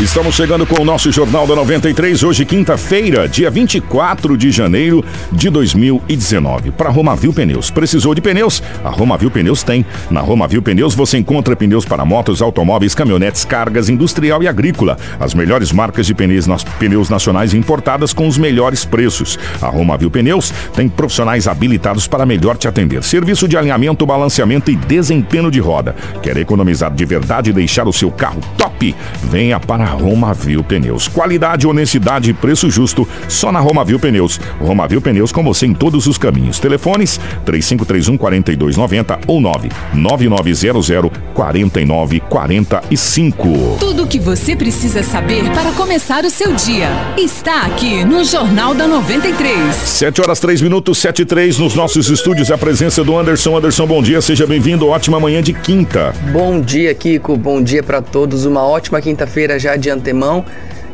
Estamos chegando com o nosso Jornal da 93, hoje quinta-feira, dia 24 de janeiro de 2019. Para Romavil Pneus. Precisou de pneus? A Romavil Pneus tem. Na Romavil Pneus você encontra pneus para motos, automóveis, caminhonetes, cargas, industrial e agrícola. As melhores marcas de pneus, nas, pneus nacionais importadas com os melhores preços. A Romavil Pneus tem profissionais habilitados para melhor te atender. Serviço de alinhamento, balanceamento e desempenho de roda. Quer economizar de verdade e deixar o seu carro top? Venha para a Romavil Pneus. Qualidade, honestidade e preço justo só na Romavil Pneus. Romavil Pneus com você em todos os caminhos. Telefones 3531 4290 ou 99900 4945. Tudo o que você precisa saber para começar o seu dia está aqui no Jornal da 93. 7 horas 3 minutos, 7 e 3 nos nossos estúdios. A presença do Anderson. Anderson, bom dia, seja bem-vindo. Ótima manhã de quinta. Bom dia, Kiko. Bom dia para todos. Uma ótima quinta-feira já de antemão.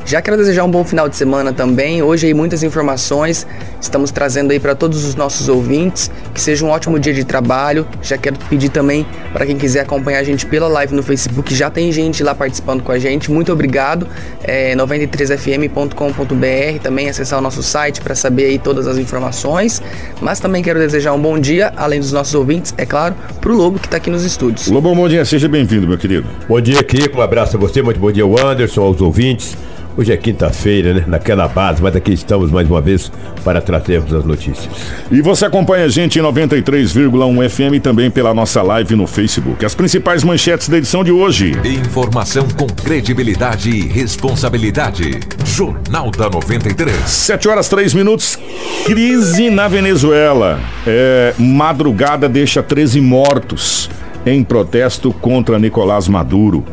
Já quero desejar um bom final de semana também. Hoje aí muitas informações estamos trazendo aí para todos os nossos ouvintes. Que seja um ótimo dia de trabalho. Já quero pedir também para quem quiser acompanhar a gente pela live no Facebook. Já tem gente lá participando com a gente. Muito obrigado. É 93fm.com.br. Também acessar o nosso site para saber aí todas as informações. Mas também quero desejar um bom dia, além dos nossos ouvintes, é claro, para o Lobo que está aqui nos estúdios. Lobo, bom dia, seja bem-vindo, meu querido. Bom dia, Kiko. Um abraço a você, muito bom dia Anderson, aos ouvintes. Hoje é quinta-feira, né? Naquela base, mas aqui estamos mais uma vez para trazermos as notícias. E você acompanha a gente em 93,1 FM e também pela nossa live no Facebook. As principais manchetes da edição de hoje. Informação com credibilidade e responsabilidade. Jornal da 93. 7 horas 3 minutos. Crise na Venezuela. É, madrugada deixa 13 mortos em protesto contra Nicolás Maduro.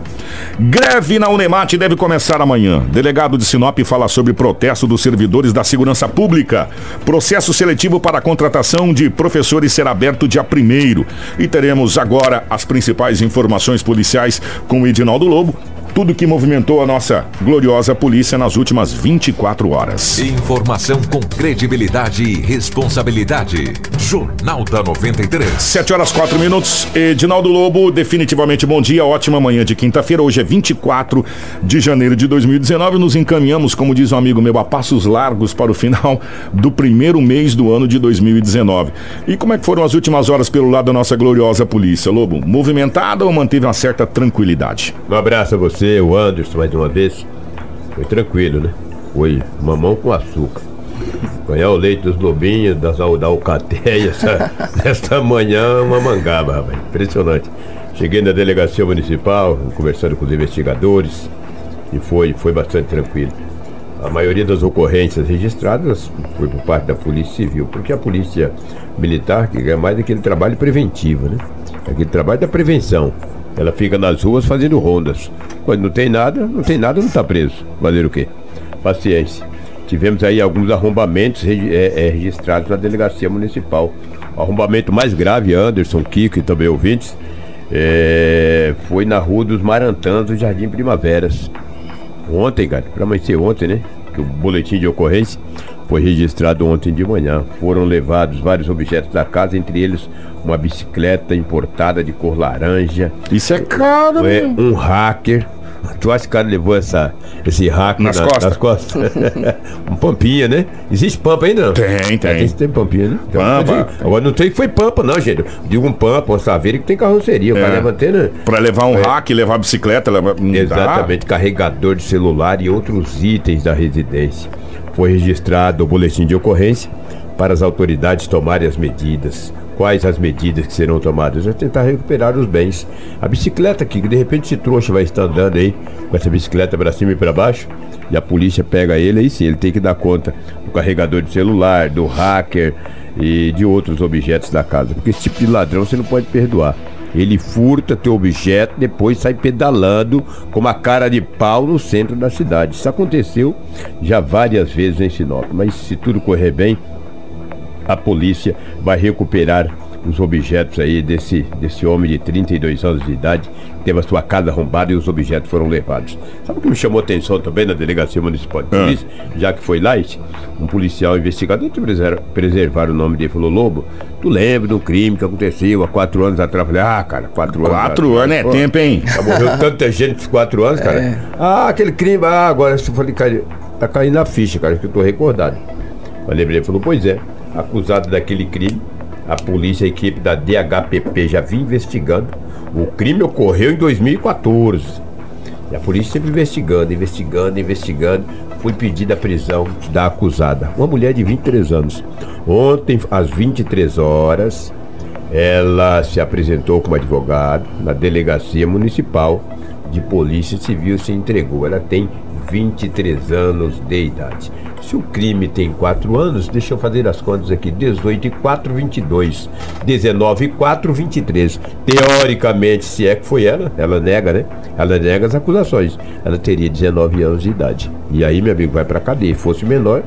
Greve na Unemate deve começar amanhã. Delegado de Sinop fala sobre protesto dos servidores da segurança pública. Processo seletivo para a contratação de professores será aberto dia 1 E teremos agora as principais informações policiais com o Edinaldo Lobo tudo que movimentou a nossa gloriosa polícia nas últimas 24 horas. Informação com credibilidade e responsabilidade. Jornal da 93. 7 horas 4 minutos. Edinaldo Lobo, definitivamente bom dia, ótima manhã de quinta-feira. Hoje é 24 de janeiro de 2019. Nos encaminhamos, como diz um amigo meu, a passos largos para o final do primeiro mês do ano de 2019. E como é que foram as últimas horas pelo lado da nossa gloriosa polícia, Lobo? Movimentada ou manteve uma certa tranquilidade? Um abraço a você você, o Anderson, mais uma vez. Foi tranquilo, né? Foi mamão com açúcar. Ganhar o leite dos lobinhos, das, da alcateia, essa, manhã, uma mangaba, rapaz. Impressionante. Cheguei na delegacia municipal, conversando com os investigadores, e foi, foi bastante tranquilo. A maioria das ocorrências registradas foi por parte da Polícia Civil, porque a Polícia Militar que é mais aquele trabalho preventivo, né? Aquele trabalho da prevenção. Ela fica nas ruas fazendo rondas. Quando não tem nada, não tem nada, não está preso. Fazer o quê? Paciência. Tivemos aí alguns arrombamentos é, é, registrados na delegacia municipal. O arrombamento mais grave, Anderson, Kiko e também ouvintes, é, foi na rua dos Marantãs, do Jardim Primaveras. Ontem, cara, para amanhecer ontem, né? Que o boletim de ocorrência foi registrado ontem de manhã. Foram levados vários objetos da casa, entre eles uma bicicleta importada de cor laranja. Isso é caro, é, Um hacker. Tu acha que o cara levou essa, esse hacker nas, na, costas? Nas costas? um pampinha, né? Existe pampa ainda não? Tem, tem. É, tem pampinha, né? Então, pampa. Agora não tem que foi pampa, não, gente. Digo um pampa, um saveiro que tem carroceria. O é. cara antena. Pra levar um é. hack, levar bicicleta, levar. Exatamente, dá. carregador de celular e outros itens da residência. Foi registrado o boletim de ocorrência para as autoridades tomarem as medidas quais as medidas que serão tomadas? É tentar recuperar os bens. A bicicleta que de repente esse trouxa vai estar andando aí com essa bicicleta para cima e para baixo, e a polícia pega ele, aí sim, ele tem que dar conta do carregador de celular, do hacker e de outros objetos da casa. Porque esse tipo de ladrão você não pode perdoar. Ele furta teu objeto, depois sai pedalando com uma cara de pau no centro da cidade. Isso aconteceu já várias vezes em Sinop, mas se tudo correr bem, a polícia vai recuperar os objetos aí desse, desse homem de 32 anos de idade que teve a sua casa arrombada e os objetos foram levados. Sabe o que me chamou a atenção também na Delegacia Municipal de ah. Polícia? Ah. Já que foi lá, um policial investigador, de preservar o nome dele, falou: Lobo, tu lembra do crime que aconteceu há quatro anos atrás? Eu falei: Ah, cara, quatro anos. Quatro anos é tempo, hein? Já morreu tanta gente nesses quatro anos, cara. É. Ah, aquele crime, ah, agora eu falei, cara, tá caindo na ficha, cara, que eu tô recordado. Eu lembrei, ele falou: Pois é acusado daquele crime. A polícia, a equipe da DHPP já vinha investigando. O crime ocorreu em 2014. E a polícia sempre investigando, investigando, investigando. Foi pedida a prisão da acusada, uma mulher de 23 anos. Ontem, às 23 horas, ela se apresentou como advogado na delegacia municipal de polícia civil se entregou. Ela tem 23 anos de idade. Se o crime tem 4 anos, deixa eu fazer as contas aqui: 18 e 4, 22. 19 e 4, 23. Teoricamente, se é que foi ela, ela nega, né? Ela nega as acusações. Ela teria 19 anos de idade. E aí, meu amigo, vai pra cadeia. Se fosse menor,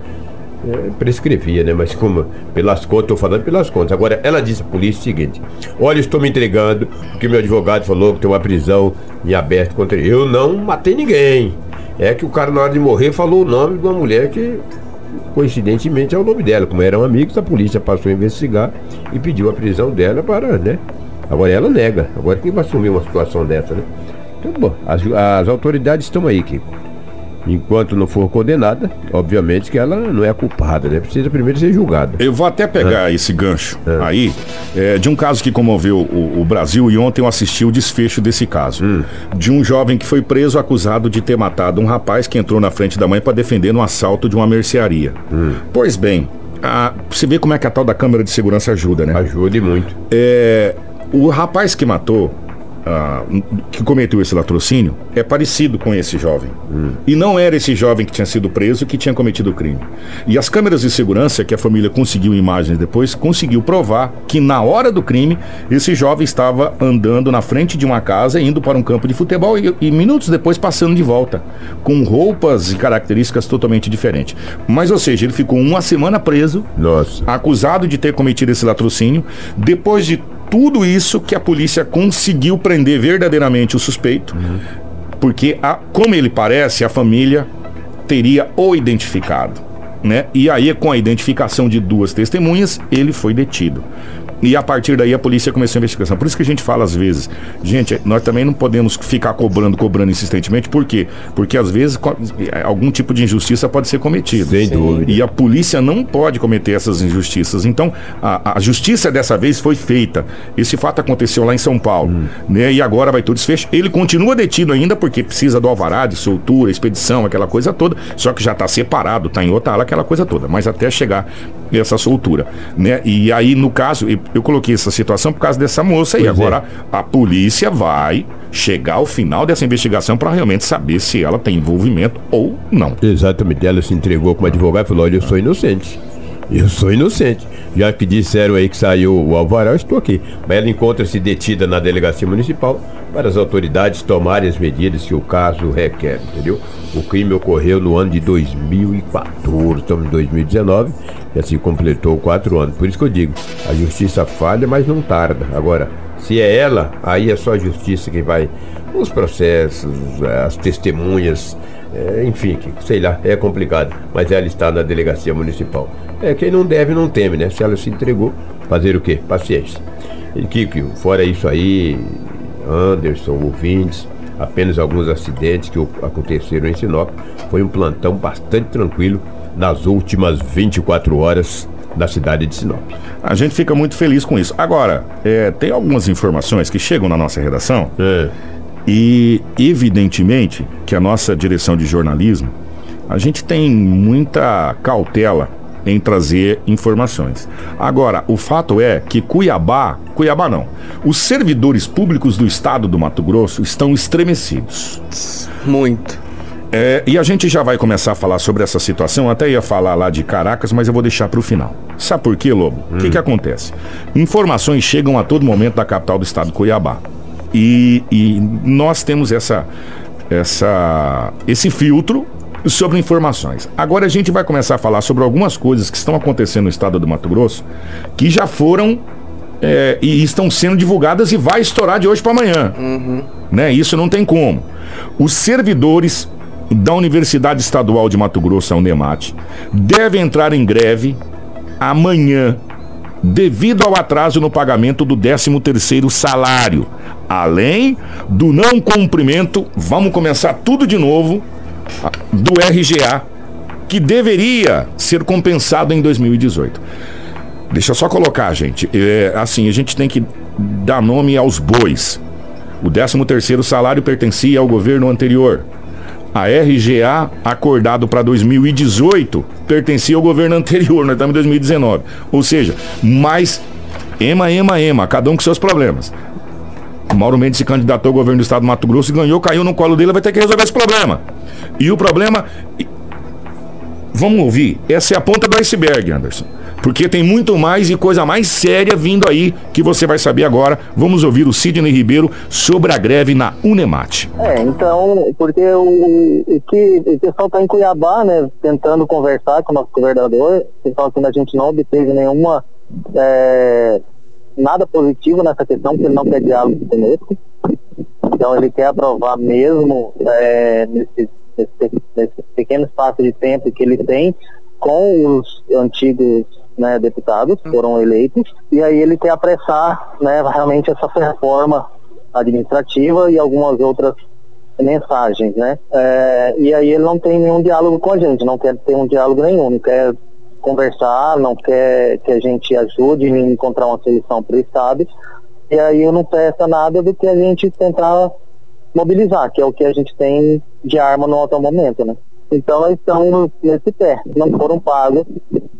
é, prescrevia, né? Mas como pelas contas, estou falando pelas contas. Agora, ela disse à polícia o seguinte: Olha, estou me entregando, porque meu advogado falou que tem uma prisão em aberto contra ele. Eu não matei ninguém é que o cara, na hora de morrer, falou o nome de uma mulher que, coincidentemente, é o nome dela. Como eram amigos, a polícia passou a investigar e pediu a prisão dela para, né? Agora ela nega. Agora quem vai assumir uma situação dessa, né? Então, bom, as, as autoridades estão aí, Kiko. Enquanto não for condenada, obviamente que ela não é culpada, né? Precisa primeiro ser julgada. Eu vou até pegar ah. esse gancho ah. aí é, de um caso que comoveu o, o, Brasil e ontem eu assisti o desfecho desse caso. Hum. De um jovem que foi preso acusado de ter matado um rapaz que entrou na frente da mãe para defender um assalto de uma mercearia. Hum. Pois bem, a, você vê como é que a tal da câmera de segurança ajuda, né? Ajuda muito. É, o rapaz que matou uh, que cometeu esse latrocínio é parecido com esse jovem. Hum. E não era esse jovem que tinha sido preso que tinha cometido o crime. E as câmeras de segurança que a família conseguiu imagens depois, conseguiu provar que na hora do crime, esse jovem estava andando na frente de uma casa, indo para um campo de futebol e, e minutos depois passando de volta, com roupas e características totalmente diferentes. Mas, ou seja, ele ficou uma semana preso, Nossa. acusado de ter cometido esse latrocínio, depois de tudo isso que a polícia conseguiu prender verdadeiramente o suspeito, uhum. porque, a, como ele parece, a família teria o identificado. Né? E aí, com a identificação de duas testemunhas, ele foi detido. E a partir daí a polícia começou a investigação. Por isso que a gente fala às vezes, gente, nós também não podemos ficar cobrando, cobrando insistentemente, por quê? Porque às vezes algum tipo de injustiça pode ser cometido. Sem dúvida. E a polícia não pode cometer essas injustiças. Então, a, a justiça dessa vez foi feita. Esse fato aconteceu lá em São Paulo, hum. né? E agora vai tudo desfecho. Ele continua detido ainda porque precisa do alvará de soltura, expedição, aquela coisa toda, só que já está separado, está em outra ala, aquela coisa toda, mas até chegar essa soltura, né? E aí, no caso, eu coloquei essa situação por causa dessa moça aí. Pois Agora, é. a polícia vai chegar ao final dessa investigação para realmente saber se ela tem envolvimento ou não. Exatamente. Ela se entregou como advogado e falou: Olha, eu sou inocente. Eu sou inocente. Já que disseram aí que saiu o alvará, eu estou aqui. Mas ela encontra-se detida na delegacia municipal para as autoridades tomarem as medidas que o caso requer, entendeu? O crime ocorreu no ano de 2014, estamos em 2019, e assim completou quatro anos. Por isso que eu digo, a justiça falha, mas não tarda. Agora, se é ela, aí é só a justiça que vai. Os processos, as testemunhas, é, enfim, sei lá, é complicado. Mas ela está na delegacia municipal. É, quem não deve não teme, né? Se ela se entregou, fazer o quê? Paciência. E Kiko, fora isso aí, Anderson, ouvintes, apenas alguns acidentes que aconteceram em Sinop. Foi um plantão bastante tranquilo nas últimas 24 horas da cidade de Sinop. A gente fica muito feliz com isso. Agora, é, tem algumas informações que chegam na nossa redação é. E, evidentemente, que a nossa direção de jornalismo, a gente tem muita cautela em trazer informações. Agora, o fato é que Cuiabá, Cuiabá não, os servidores públicos do estado do Mato Grosso estão estremecidos. Muito. É, e a gente já vai começar a falar sobre essa situação. Até ia falar lá de Caracas, mas eu vou deixar para o final. Sabe por quê, Lobo? O que, que acontece? Informações chegam a todo momento da capital do estado, Cuiabá. E, e nós temos essa, essa, esse filtro sobre informações. Agora a gente vai começar a falar sobre algumas coisas que estão acontecendo no estado do Mato Grosso que já foram é, e estão sendo divulgadas e vai estourar de hoje para amanhã. Né? Isso não tem como. Os servidores da Universidade Estadual de Mato Grosso, a Unemate, devem entrar em greve amanhã devido ao atraso no pagamento do 13º salário, além do não cumprimento, vamos começar tudo de novo, do RGA, que deveria ser compensado em 2018. Deixa eu só colocar, gente. É, assim, a gente tem que dar nome aos bois. O 13º salário pertencia ao governo anterior. A RGA, acordado para 2018, pertencia ao governo anterior, nós estamos em 2019. Ou seja, mais ema, ema, ema, cada um com seus problemas. Mauro Mendes se candidatou ao governo do estado do Mato Grosso e ganhou, caiu no colo dele, vai ter que resolver esse problema. E o problema. Vamos ouvir. Essa é a ponta do iceberg, Anderson. Porque tem muito mais e coisa mais séria vindo aí que você vai saber agora. Vamos ouvir o Sidney Ribeiro sobre a greve na Unemate. É, então, porque o, que o pessoal está em Cuiabá, né, tentando conversar com o nosso governador, pessoal que a gente não obteve nenhuma é, nada positivo nessa questão, porque ele não quer diálogo conosco. Então ele quer aprovar mesmo é, nesse, nesse, pequeno espaço de tempo que ele tem com os antigos né, deputados que foram eleitos, e aí ele quer apressar né, realmente essa reforma administrativa e algumas outras mensagens, né? É, e aí ele não tem nenhum diálogo com a gente, não quer ter um diálogo nenhum, não quer conversar, não quer que a gente ajude em encontrar uma solução para o Estado, e aí eu não peço nada do que a gente tentar mobilizar, que é o que a gente tem de arma no atual momento, né? Então nós estamos nesse pé, não foram pagos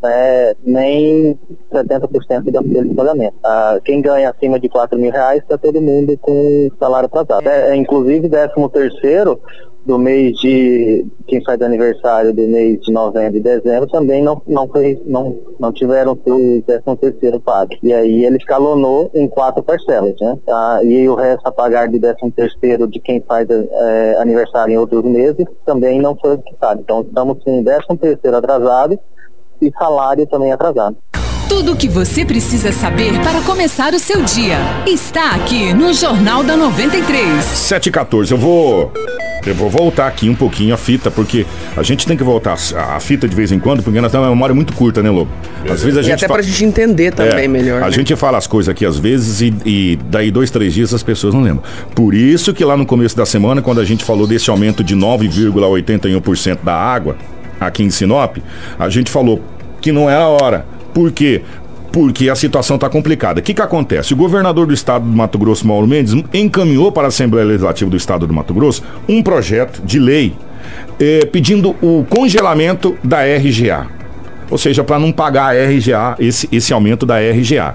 né, nem 70% do pagamento. Ah, quem ganha acima de 4 mil reais está todo mundo com salário atrasado. É, inclusive, 13 terceiro do mês de quem faz aniversário do mês de novembro e dezembro também não não foi, não, não tiveram seu décimo terceiro pago e aí ele escalonou em quatro parcelas né? Ah, e o resto a pagar de décimo terceiro de quem faz é, aniversário em outros meses também não foi quitado então estamos com décimo terceiro atrasado e salário também atrasado Tudo o que você precisa saber para começar o seu dia está aqui no Jornal da 93. 714, eu vou. Eu vou voltar aqui um pouquinho a fita, porque a gente tem que voltar a fita de vez em quando, porque nós temos uma memória muito curta, né, Lobo? Às vezes a E gente. até fa- pra gente entender também É, melhor. A né? gente fala as coisas aqui às vezes e, e daí dois, três dias as pessoas não lembram. Por isso que lá no começo da semana, quando a gente falou desse aumento de 9,81% da água aqui em Sinop, a gente falou que não era a hora. Por quê? Porque a situação está complicada. O que, que acontece? O governador do estado do Mato Grosso, Mauro Mendes, encaminhou para a Assembleia Legislativa do estado do Mato Grosso um projeto de lei eh, pedindo o congelamento da RGA. Ou seja, para não pagar a RGA, esse, esse aumento da RGA.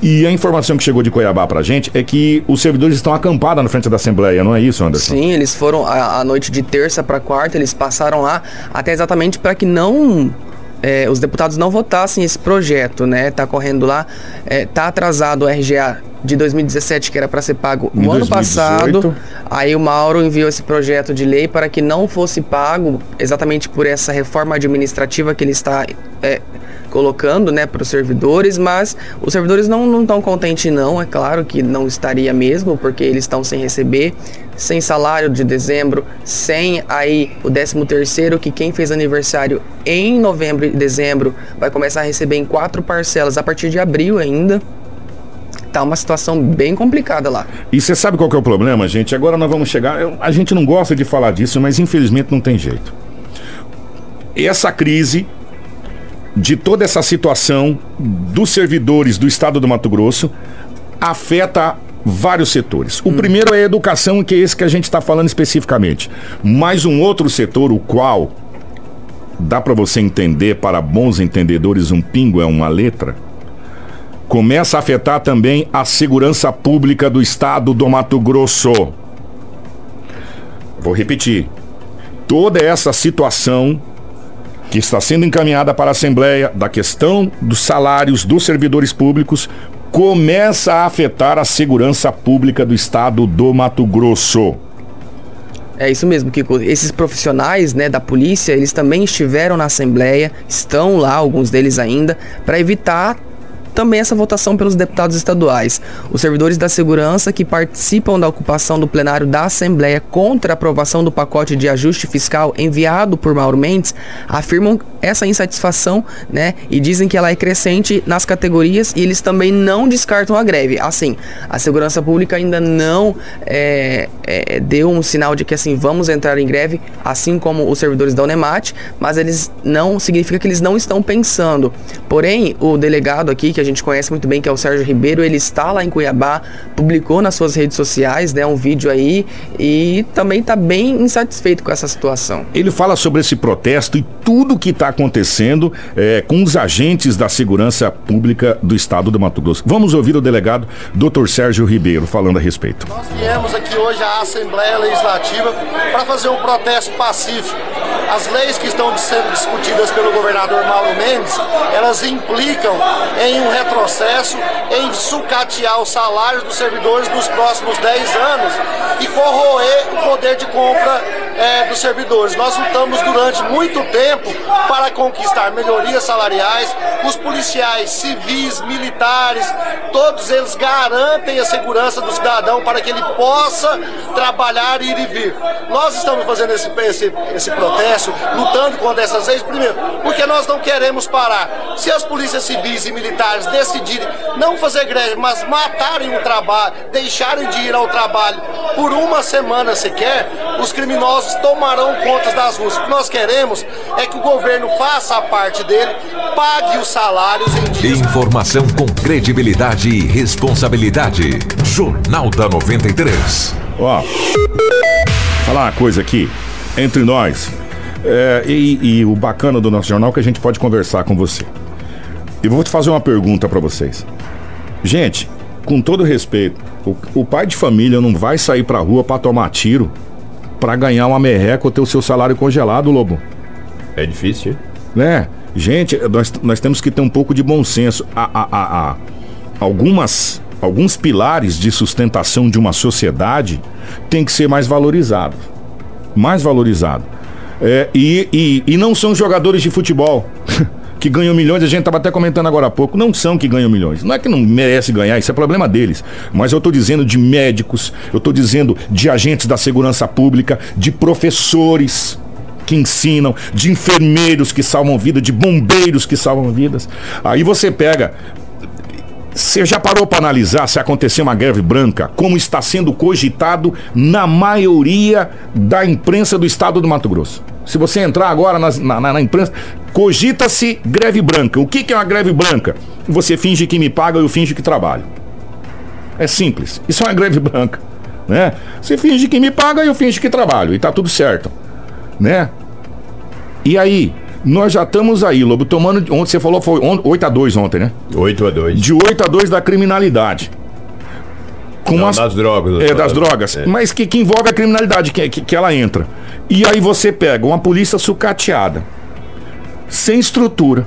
E a informação que chegou de Cuiabá pra gente é que os servidores estão acampados na frente da Assembleia, não é isso, Anderson? Sim, eles foram a, a noite de terça para quarta, eles passaram lá até exatamente para que não é, os deputados não votassem esse projeto, né? Tá correndo lá, é, tá atrasado o RGA de 2017 que era para ser pago Em o ano 2018. passado. Aí o Mauro enviou esse projeto de lei para que não fosse pago exatamente por essa reforma administrativa que ele está é, colocando, né, para os servidores, mas os servidores não estão contentes não, é claro que não estaria mesmo, porque eles estão sem receber, sem salário de dezembro, sem aí o 13 terceiro, que quem fez aniversário em novembro e dezembro vai começar a receber em quatro parcelas a partir de abril ainda. Tá uma situação bem complicada lá. E você sabe qual que é o problema, gente? Agora nós vamos chegar. eu- A gente não gosta de falar disso, mas infelizmente não tem jeito. Essa crise de toda essa situação dos servidores do estado do Mato Grosso afeta vários setores. O primeiro é a educação, que é esse que a gente está falando especificamente. Mas um outro setor, o qual dá para você entender, para bons entendedores, um pingo é uma letra? Começa a afetar também a segurança pública do estado do Mato Grosso. Vou repetir. Toda essa situação que está sendo encaminhada para a Assembleia da questão dos salários dos servidores públicos começa a afetar a segurança pública do estado do Mato Grosso. É isso mesmo, Kiko. Esses profissionais né, da polícia, eles também estiveram na Assembleia, estão lá, alguns deles ainda, para evitar também essa votação pelos deputados estaduais. Os servidores da segurança que participam da ocupação do plenário da Assembleia contra a aprovação do pacote de ajuste fiscal enviado por Mauro Mendes afirmam essa insatisfação, né? E dizem que ela é crescente nas categorias e eles também não descartam a greve. Assim, a segurança pública ainda não é, é, deu um sinal de que assim vamos entrar em greve, assim como os servidores da Unemat, mas eles não significa que eles não estão pensando. Porém, o delegado aqui que a gente conhece muito bem, que é o Sérgio Ribeiro, ele está lá em Cuiabá, publicou nas suas redes sociais, né, um vídeo aí e também está bem insatisfeito com essa situação. Ele fala sobre esse protesto e tudo que está acontecendo é, com os agentes da segurança pública do estado do Mato Grosso. Vamos ouvir o delegado Dr. Sérgio Ribeiro falando a respeito. Nós viemos aqui hoje à Assembleia Legislativa para fazer um protesto pacífico. As leis que estão sendo discutidas pelo governador Mauro Mendes, elas implicam em um retrocesso em sucatear os salários dos servidores nos próximos 10 anos e corroer o poder de compra é, dos servidores. Nós lutamos durante muito tempo para conquistar melhorias salariais. Os policiais civis, militares, todos eles garantem a segurança do cidadão para que ele possa trabalhar, ir e vir. Nós estamos fazendo esse, esse, esse protesto, lutando contra essas leis, primeiro, porque nós não queremos parar. Se as polícias civis e militares decidirem não fazer greve, mas matarem o trabalho, deixarem de ir ao trabalho por uma semana sequer, os criminosos tomarão contas das ruas. O que nós queremos é que o governo faça a parte dele, pague os salários em dias. Informação com credibilidade e responsabilidade. Jornal da 93. Ó, falar uma coisa aqui, entre nós, é, e, e o bacana do nosso jornal é que a gente pode conversar com você. E vou te fazer uma pergunta para vocês. Gente, com todo respeito, o, o, pai de família não vai sair pra rua para tomar tiro para ganhar uma merreca ou ter o seu salário congelado, Lobo. É difícil? Né? Gente, nós, nós temos que ter um pouco de bom senso. A, a, a, algumas, alguns pilares de sustentação de uma sociedade têm que ser mais valorizados. Mais valorizados. É, e, e, e não são jogadores de futebol. que ganham milhões, a gente estava até comentando agora há pouco, não são que ganham milhões. Não é que não merece ganhar, isso é problema deles. Mas eu estou dizendo de médicos, eu estou dizendo de agentes da segurança pública, de professores que ensinam, de enfermeiros que salvam vidas, de bombeiros que salvam vidas. Aí você pega você já parou para analisar se acontecer uma greve branca, como está sendo cogitado na maioria da imprensa do estado do Mato Grosso? Se você entrar agora na, na, na imprensa, cogita-se greve branca. O que, que é uma greve branca? Você finge que me paga e eu finge que trabalho. É simples. Isso é uma greve branca. Né? Você finge que me paga e eu finge que trabalho. E tá tudo certo. Né? E aí, nós já estamos aí, Lobo, tomando. Ontem você falou foi 8 a 2 ontem, né? 8 a 2 De 8 a 2 da criminalidade. Com Não, as, das drogas. É, das drogas. É. Mas que, que envolve a criminalidade, que, que, que ela entra. E aí você pega uma polícia sucateada, sem estrutura.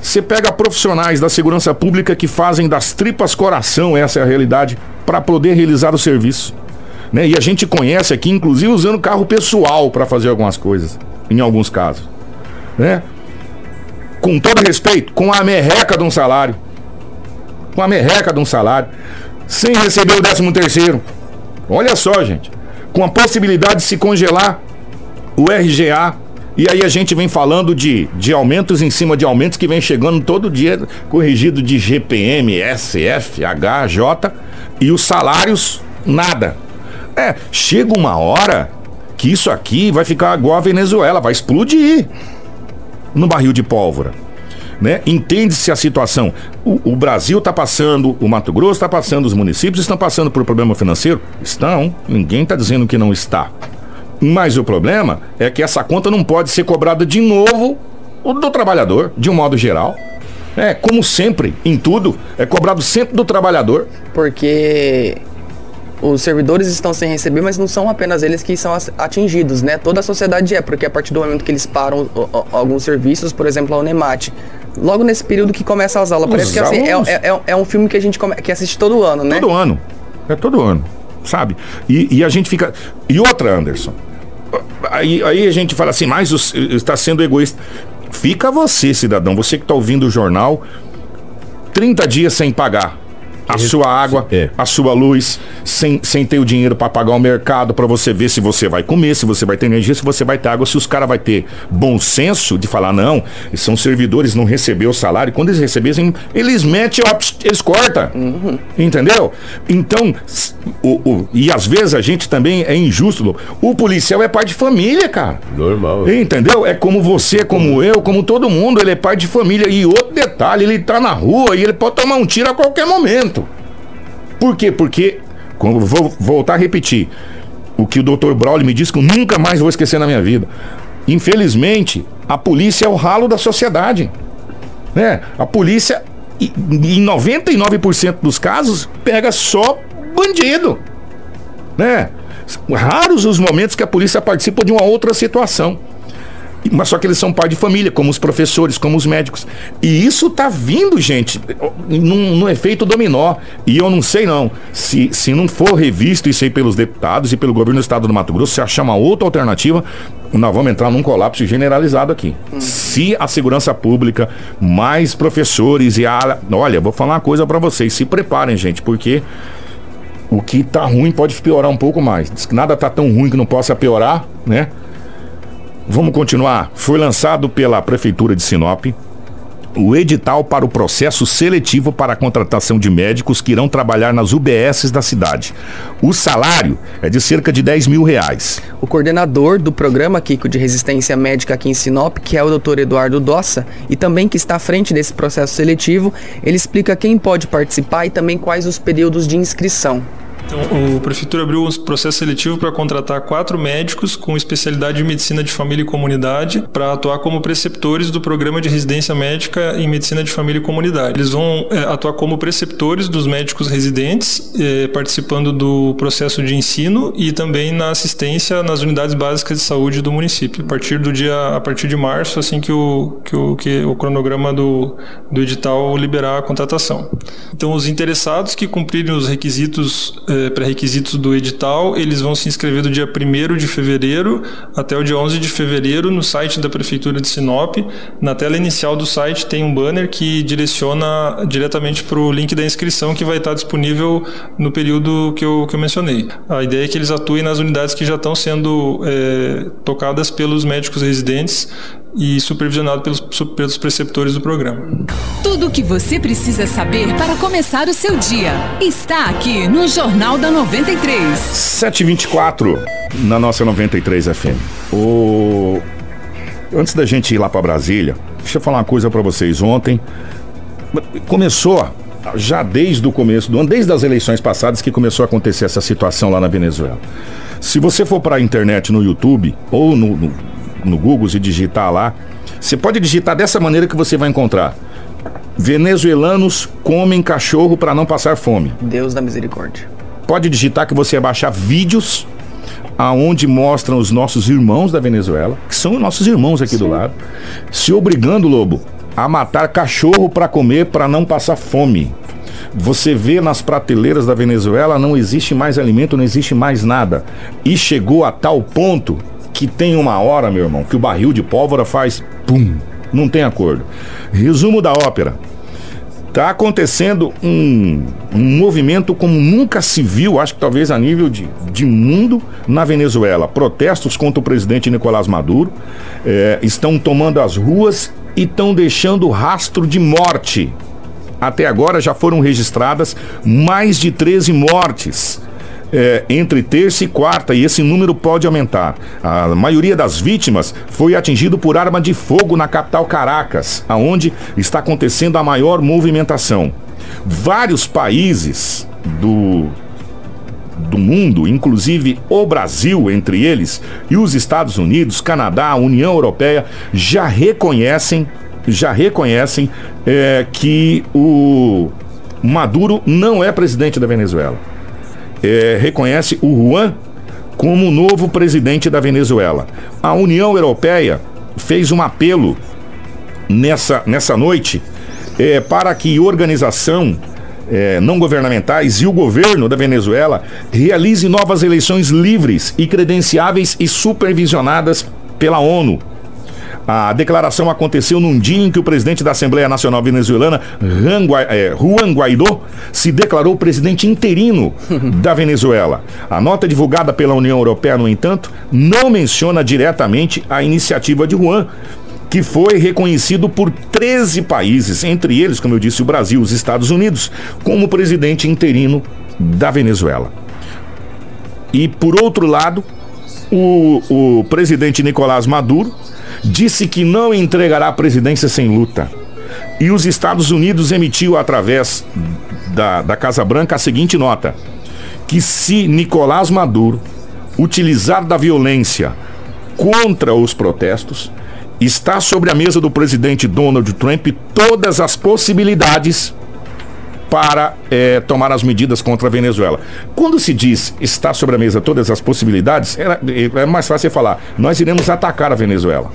Você pega profissionais da segurança pública que fazem das tripas coração, essa é a realidade, para poder realizar o serviço. Né? E a gente conhece aqui, inclusive, usando carro pessoal para fazer algumas coisas, em alguns casos né? Com todo respeito, com a merreca de um salário. Com a merreca de um salário. Sem receber o décimo terceiro. Olha só, gente. Com a possibilidade de se congelar o RGA. E aí a gente vem falando de, de aumentos em cima de aumentos que vem chegando todo dia, corrigido de GPM, SF, HJ. E os salários, nada. É, chega uma hora que isso aqui vai ficar igual a Venezuela, vai explodir no barril de pólvora. Né? Entende-se a situação. O, o Brasil está passando, o Mato Grosso está passando, os municípios estão passando por problema financeiro? Estão. Ninguém está dizendo que não está. Mas o problema é que essa conta não pode ser cobrada de novo do trabalhador, de um modo geral. É, como sempre, em tudo, é cobrado sempre do trabalhador. Porque os servidores estão sem receber, mas não são apenas eles que são atingidos, né? Toda a sociedade é, porque a partir do momento que eles param alguns serviços, por exemplo, a Unemat, logo nesse período que começa as aulas, os parece que assim, é, é, é, um filme que a gente come, que assiste todo ano, né? Todo ano. É todo ano, sabe? E, e a gente fica. E outra, Anderson. Aí, aí a gente fala assim, mas está sendo egoísta. Fica você, cidadão, você que está ouvindo o jornal, 30 dias sem pagar a sua água, é. a sua luz, sem, sem ter o dinheiro para pagar o mercado, para você ver se você vai comer, se você vai ter energia, se você vai ter água, se os caras vai ter bom senso de falar, não, são servidores, não recebeu o salário. Quando eles recebessem, eles metem, eles cortam. Uhum. Entendeu? Então, o, o, e às vezes a gente também é injusto. O policial é pai de família, cara. Normal. Entendeu? É como você, como eu, como todo mundo, ele é pai de família. E outro detalhe, ele tá na rua e ele pode tomar um tiro a qualquer momento. Por quê? Porque, como vou voltar a repetir, o que o Dr. Braulio me disse que eu nunca mais vou esquecer na minha vida. Infelizmente, a polícia é o ralo da sociedade. Né? A polícia, em 99% dos casos, pega só bandido. Né? Raros os momentos que a polícia participa de uma outra situação. Mas só que eles são pai de família, como os professores, como os médicos. E isso tá vindo, gente, num, num efeito dominó. E eu não sei não, se, se não for revisto isso aí pelos deputados e pelo governo do estado do Mato Grosso, se achar uma outra alternativa, nós vamos entrar num colapso generalizado aqui. Hum. Se a segurança pública, mais professores e a. Olha, vou falar uma coisa para vocês, se preparem, gente, porque o que tá ruim pode piorar um pouco mais. Diz que nada tá tão ruim que não possa piorar, né? Vamos continuar. Foi lançado pela Prefeitura de Sinop o edital para o processo seletivo para a contratação de médicos que irão trabalhar nas UBSs da cidade. O salário é de cerca de 10 mil reais. O coordenador do programa Kiko de Resistência Médica aqui em Sinop, que é o Dr. Eduardo Dossa, e também que está à frente desse processo seletivo, ele explica quem pode participar e também quais os períodos de inscrição. Então, o Prefeitura abriu um processo seletivo para contratar quatro médicos com especialidade de medicina de família e comunidade para atuar como preceptores do programa de residência médica em medicina de família e comunidade. Eles vão é, atuar como preceptores dos médicos residentes, é, participando do processo de ensino e também na assistência nas unidades básicas de saúde do município. A partir do dia, a partir de março, assim que o, que o, que o cronograma do, do edital liberar a contratação. Então, os interessados que cumprirem os requisitos é, pré-requisitos do edital, eles vão se inscrever do dia 1 de fevereiro até o dia 11 de fevereiro no site da Prefeitura de Sinop. Na tela inicial do site tem um banner que direciona diretamente para o link da inscrição que vai estar disponível no período que eu, que eu mencionei. A ideia é que eles atuem nas unidades que já estão sendo é, tocadas pelos médicos residentes e supervisionado pelos, pelos preceptores do programa. Tudo o que você precisa saber para começar o seu dia está aqui no Jornal da 93. 724 na nossa 93 FM. O... Antes da gente ir lá para Brasília, deixa eu falar uma coisa para vocês. Ontem começou já desde o começo do ano, desde as eleições passadas que começou a acontecer essa situação lá na Venezuela. Se você for para a internet no YouTube ou no, no no Google e digitar lá, você pode digitar dessa maneira que você vai encontrar. Venezuelanos comem cachorro para não passar fome. Deus da misericórdia. Pode digitar que você vai baixar vídeos aonde mostram os nossos irmãos da Venezuela, que são nossos irmãos aqui Sim. do lado, se obrigando, lobo, a matar cachorro para comer para não passar fome. Você vê nas prateleiras da Venezuela não existe mais alimento, não existe mais nada. E chegou a tal ponto que tem uma hora, meu irmão, que o barril de pólvora faz pum, não tem acordo. Resumo da ópera. Tá acontecendo um, um movimento como nunca se viu, acho que talvez a nível de, de mundo, na Venezuela. Protestos contra o presidente Nicolás Maduro é, estão tomando as ruas e estão deixando rastro de morte. Até agora já foram registradas mais de 13 mortes é, entre terça e quarta e esse número pode aumentar. A maioria das vítimas foi atingido por arma de fogo na capital Caracas, aonde está acontecendo a maior movimentação. Vários países do do mundo, inclusive o Brasil entre eles, e os Estados Unidos, Canadá, União Europeia, já reconhecem, já reconhecem é, que o Maduro não é presidente da Venezuela. É, reconhece o Juan como novo presidente da Venezuela. A União Europeia fez um apelo nessa, nessa noite é, para que organização é, não governamentais e o governo da Venezuela realize novas eleições livres e credenciáveis e supervisionadas pela ONU. A declaração aconteceu num dia em que o presidente da Assembleia Nacional Venezuelana, Juan Guaidó, se declarou presidente interino da Venezuela. A nota divulgada pela União Europeia, no entanto, não menciona diretamente a iniciativa de Juan, que foi reconhecido por 13 países, entre eles, como eu disse, o Brasil, os Estados Unidos, como presidente interino da Venezuela. E por outro lado, o, o presidente Nicolás Maduro disse que não entregará a presidência sem luta. E os Estados Unidos emitiu através da, da Casa Branca a seguinte nota: que se Nicolás Maduro utilizar da violência contra os protestos, está sobre a mesa do presidente Donald Trump todas as possibilidades para é, tomar as medidas contra a Venezuela. Quando se diz está sobre a mesa todas as possibilidades, é, é mais fácil falar: nós iremos atacar a Venezuela.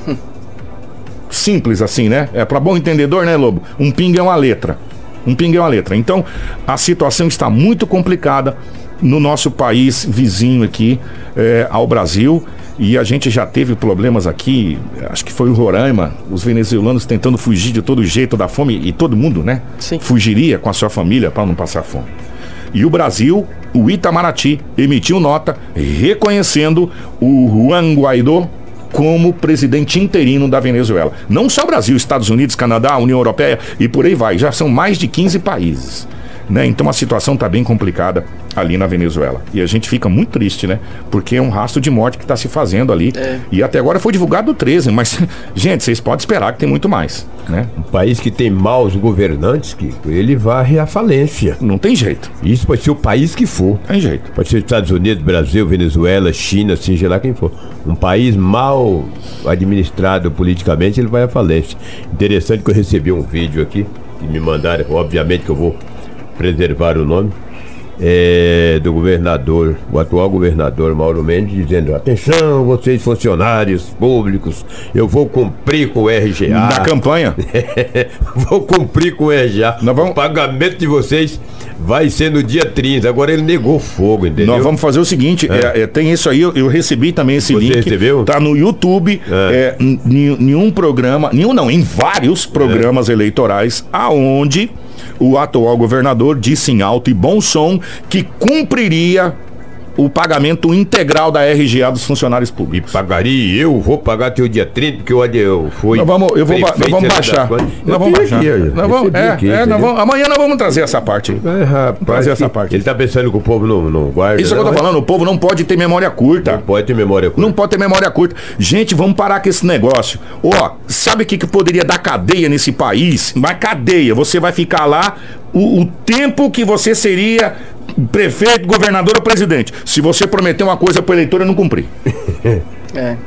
Simples assim, né? É para bom entendedor, né, Lobo? Um ping é uma letra. Um ping é uma letra. Então, a situação está muito complicada no nosso país vizinho aqui é, ao Brasil. E a gente já teve problemas aqui, acho que foi o Roraima, os venezuelanos tentando fugir de todo jeito da fome, e todo mundo, né? Sim. Fugiria com a sua família para não passar fome. E o Brasil, o Itamaraty, emitiu nota reconhecendo o Juan Guaidó como presidente interino da Venezuela. Não só Brasil, Estados Unidos, Canadá, União Europeia e por aí vai. Já são mais de 15 países. Né? Então a situação está bem complicada ali na Venezuela. E a gente fica muito triste, né? Porque é um rastro de morte que está se fazendo ali. É. E até agora foi divulgado 13, mas, gente, vocês podem esperar que tem muito mais. Né? Um país que tem maus governantes, que ele varre à falência. Não tem jeito. Isso pode ser o país que for. Tem jeito. Pode ser Estados Unidos, Brasil, Venezuela, China, seja lá quem for. Um país mal administrado politicamente, ele vai à falência. Interessante que eu recebi um vídeo aqui, que me mandaram, obviamente que eu vou preservar o nome, é, do governador, o atual governador Mauro Mendes, dizendo: atenção, vocês funcionários públicos, eu vou cumprir com o RGA. Na campanha? vou cumprir com o RGA. Nós vamos... O pagamento de vocês vai ser no dia 30. Agora ele negou fogo, entendeu? Nós vamos fazer o seguinte: é. É, tem isso aí, eu, eu, recebi também esse Você link. recebeu? Tá no YouTube. É. nenhum programa, nenhum não, em vários programas eleitorais, aonde o atual governador disse em alto e bom som que cumpriria o pagamento integral da RGA dos funcionários públicos. Pagaria, eu vou pagar até o dia 30, porque eu, eu fui. Nós vamos, eu vou, nós vamos baixar. Nós vamos baixar. Aqui, nós vamos, é, aqui, é, nós vamos, amanhã nós vamos trazer essa parte. É, rapaz, trazer essa parte. Ele tá pensando que o povo não, não guarda. Isso é que eu tô falando, o povo não pode ter memória curta. Não pode ter memória curta. Não pode ter memória curta. Gente, vamos parar com esse negócio. Ó, sabe o que, que poderia dar cadeia nesse país? Mas cadeia, você vai ficar lá o, o tempo que você seria prefeito, governador ou presidente. Se você prometer uma coisa para o eleitor e não cumprir. É.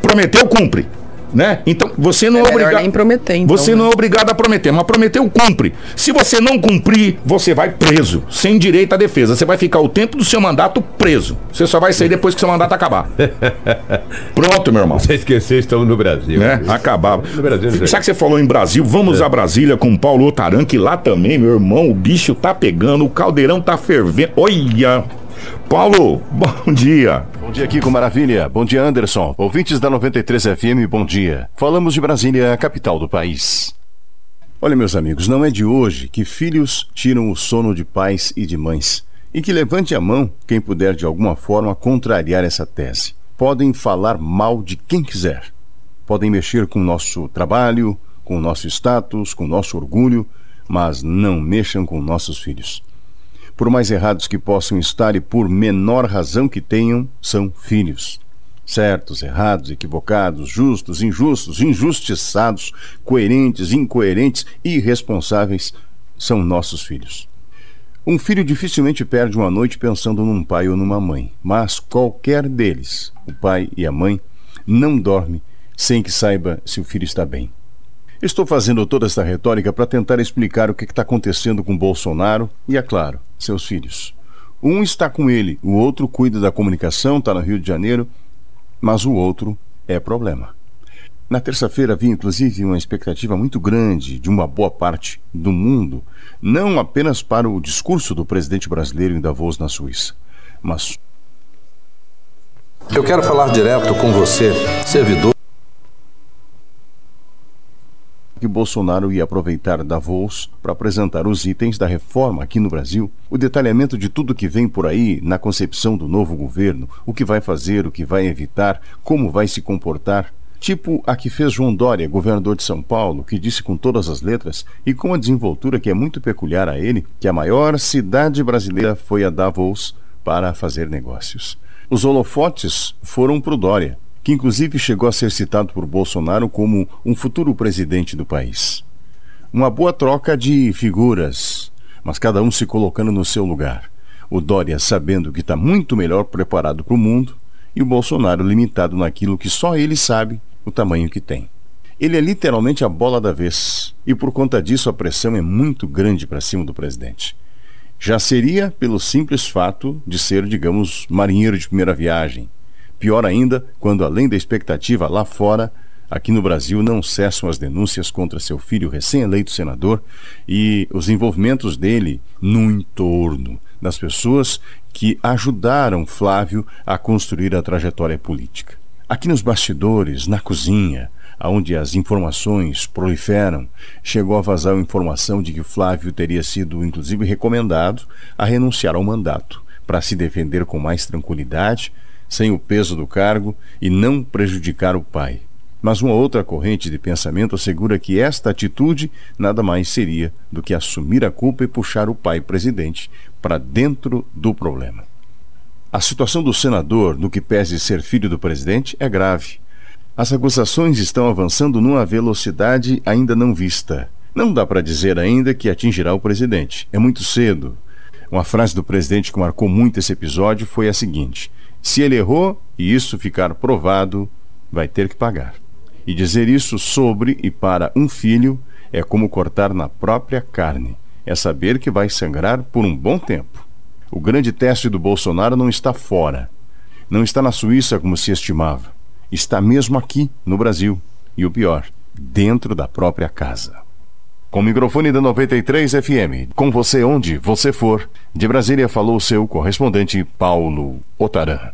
Prometeu, cumpre né? Então você não é, é obrigado. Nem prometer, então, você não é né? obrigado a prometer, mas prometeu cumpre. Se você não cumprir, você vai preso, sem direito à defesa. Você vai ficar o tempo do seu mandato preso. Você só vai sair depois que seu mandato acabar. Pronto, meu irmão. Você esqueceu, estamos no Brasil. Né? Acabava. No Brasil, Já que você falou em Brasil, vamos é. a Brasília com Paulo Otaran, que lá também, meu irmão, o bicho tá pegando, o caldeirão tá fervendo. Olha, Paulo, bom dia. Bom dia, Kiko Maravilha. Bom dia, Anderson. Ouvintes da 93 FM, bom dia. Falamos de Brasília, a capital do país. Olha, meus amigos, não é de hoje que filhos tiram o sono de pais e de mães. E que levante a mão quem puder de alguma forma contrariar essa tese. Podem falar mal de quem quiser. Podem mexer com o nosso trabalho, com o nosso status, com o nosso orgulho, mas não mexam com nossos filhos por mais errados que possam estar e por menor razão que tenham, são filhos. Certos, errados, equivocados, justos, injustos, injustiçados, coerentes, incoerentes, irresponsáveis, são nossos filhos. Um filho dificilmente perde uma noite pensando num pai ou numa mãe, mas qualquer deles, o pai e a mãe, não dorme sem que saiba se o filho está bem. Estou fazendo toda essa retórica para tentar explicar o que está acontecendo com Bolsonaro e, é claro, seus filhos. Um está com ele, o outro cuida da comunicação, está no Rio de Janeiro, mas o outro é problema. Na terça-feira havia inclusive uma expectativa muito grande de uma boa parte do mundo, não apenas para o discurso do presidente brasileiro em Davos, na Suíça, mas. Eu quero falar direto com você, servidor. Que Bolsonaro ia aproveitar Davos para apresentar os itens da reforma aqui no Brasil, o detalhamento de tudo que vem por aí na concepção do novo governo, o que vai fazer, o que vai evitar, como vai se comportar. Tipo a que fez João Dória, governador de São Paulo, que disse com todas as letras e com a desenvoltura que é muito peculiar a ele, que a maior cidade brasileira foi a Davos para fazer negócios. Os holofotes foram para o Dória, que inclusive chegou a ser citado por Bolsonaro como um futuro presidente do país. Uma boa troca de figuras, mas cada um se colocando no seu lugar. O Dória sabendo que está muito melhor preparado para o mundo e o Bolsonaro limitado naquilo que só ele sabe o tamanho que tem. Ele é literalmente a bola da vez, e por conta disso a pressão é muito grande para cima do presidente. Já seria pelo simples fato de ser, digamos, marinheiro de primeira viagem. Pior ainda, quando além da expectativa lá fora, aqui no Brasil não cessam as denúncias contra seu filho recém-eleito senador e os envolvimentos dele no entorno das pessoas que ajudaram Flávio a construir a trajetória política. Aqui nos bastidores, na cozinha, onde as informações proliferam, chegou a vazar a informação de que Flávio teria sido, inclusive, recomendado a renunciar ao mandato para se defender com mais tranquilidade, sem o peso do cargo e não prejudicar o pai. Mas uma outra corrente de pensamento assegura que esta atitude nada mais seria do que assumir a culpa e puxar o pai presidente para dentro do problema. A situação do senador, no que pese ser filho do presidente, é grave. As acusações estão avançando numa velocidade ainda não vista. Não dá para dizer ainda que atingirá o presidente. É muito cedo. Uma frase do presidente que marcou muito esse episódio foi a seguinte: Se ele errou e isso ficar provado, vai ter que pagar. E dizer isso sobre e para um filho é como cortar na própria carne. É saber que vai sangrar por um bom tempo. O grande teste do Bolsonaro não está fora. Não está na Suíça como se estimava. Está mesmo aqui, no Brasil. E o pior, dentro da própria casa. Com o microfone da 93 FM, com você onde você for, de Brasília falou seu correspondente Paulo Otaran.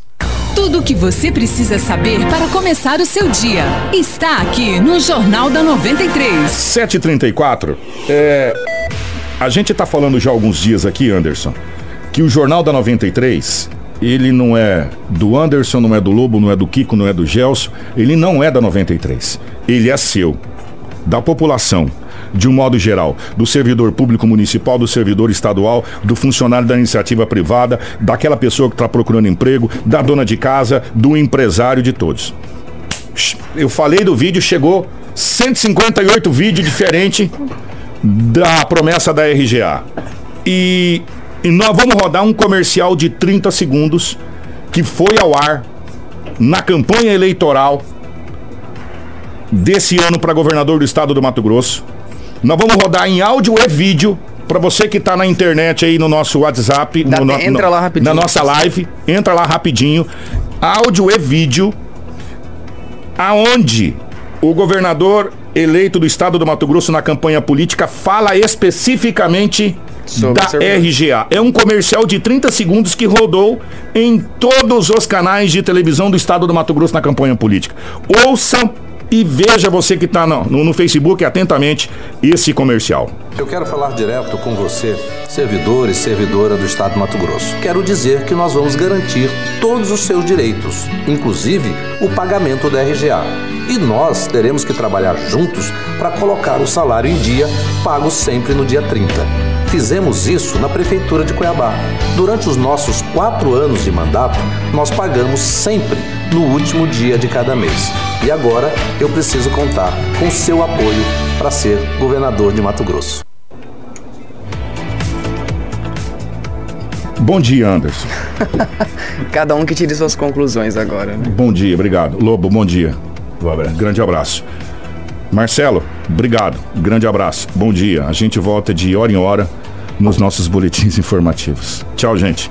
Tudo o que você precisa saber para começar o seu dia está aqui no Jornal da 93. 7h34. É, a gente está falando já há alguns dias aqui, Anderson, que o Jornal da 93, ele não é do Anderson, não é do Lobo, não é do Kiko, não é do Gelson, ele não é da 93. Ele é seu, da população, de um modo geral, do servidor público municipal, do servidor estadual, do funcionário da iniciativa privada, daquela pessoa que está procurando emprego, da dona de casa, do empresário, de todos. Eu falei do vídeo, chegou 158 vídeos diferentes da promessa da RGA. E e nós vamos rodar um comercial de 30 segundos que foi ao ar na campanha eleitoral desse ano para governador do estado do Mato Grosso. Nós vamos rodar em áudio e vídeo para você que está na internet aí no nosso WhatsApp, Dá, no, entra no, lá rapidinho. na nossa live, entra lá rapidinho. Áudio e vídeo aonde o governador eleito do estado do Mato Grosso na campanha política fala especificamente Sobre da RGA. É um comercial de 30 segundos que rodou em todos os canais de televisão do estado do Mato Grosso na campanha política. Ouça e veja você que está no, no, Facebook atentamente esse comercial. Eu quero falar direto com você, servidor e servidora do Estado do Mato Grosso. Quero dizer que nós vamos garantir todos os seus direitos, inclusive o pagamento da RGA. E nós teremos que trabalhar juntos para colocar o salário em dia, pago sempre no dia 30. Fizemos isso na Prefeitura de Cuiabá. Durante os nossos quatro anos de mandato, nós pagamos sempre no último dia de cada mês. E agora eu preciso contar com seu apoio para ser governador de Mato Grosso. Bom dia, Anderson. Cada um que tire suas conclusões agora, né? Bom dia, obrigado. Lobo, bom dia. Um. Grande abraço. Marcelo, obrigado. Grande abraço. Bom dia. A gente volta de hora em hora nos nossos boletins informativos. Tchau, gente.